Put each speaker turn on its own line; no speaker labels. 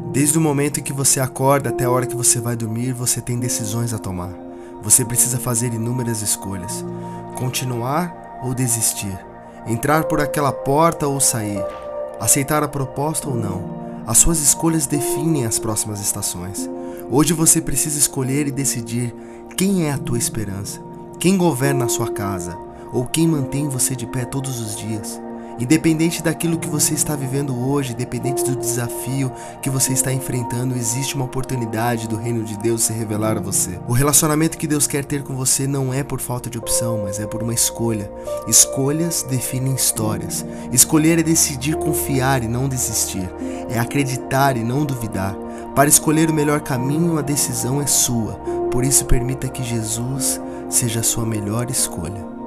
Desde o momento em que você acorda até a hora que você vai dormir, você tem decisões a tomar. Você precisa fazer inúmeras escolhas: continuar ou desistir, entrar por aquela porta ou sair, aceitar a proposta ou não. As suas escolhas definem as próximas estações. Hoje você precisa escolher e decidir quem é a tua esperança, quem governa a sua casa ou quem mantém você de pé todos os dias. Independente daquilo que você está vivendo hoje, independente do desafio que você está enfrentando, existe uma oportunidade do reino de Deus se revelar a você. O relacionamento que Deus quer ter com você não é por falta de opção, mas é por uma escolha. Escolhas definem histórias. Escolher é decidir confiar e não desistir. É acreditar e não duvidar. Para escolher o melhor caminho, a decisão é sua. Por isso, permita que Jesus seja a sua melhor escolha.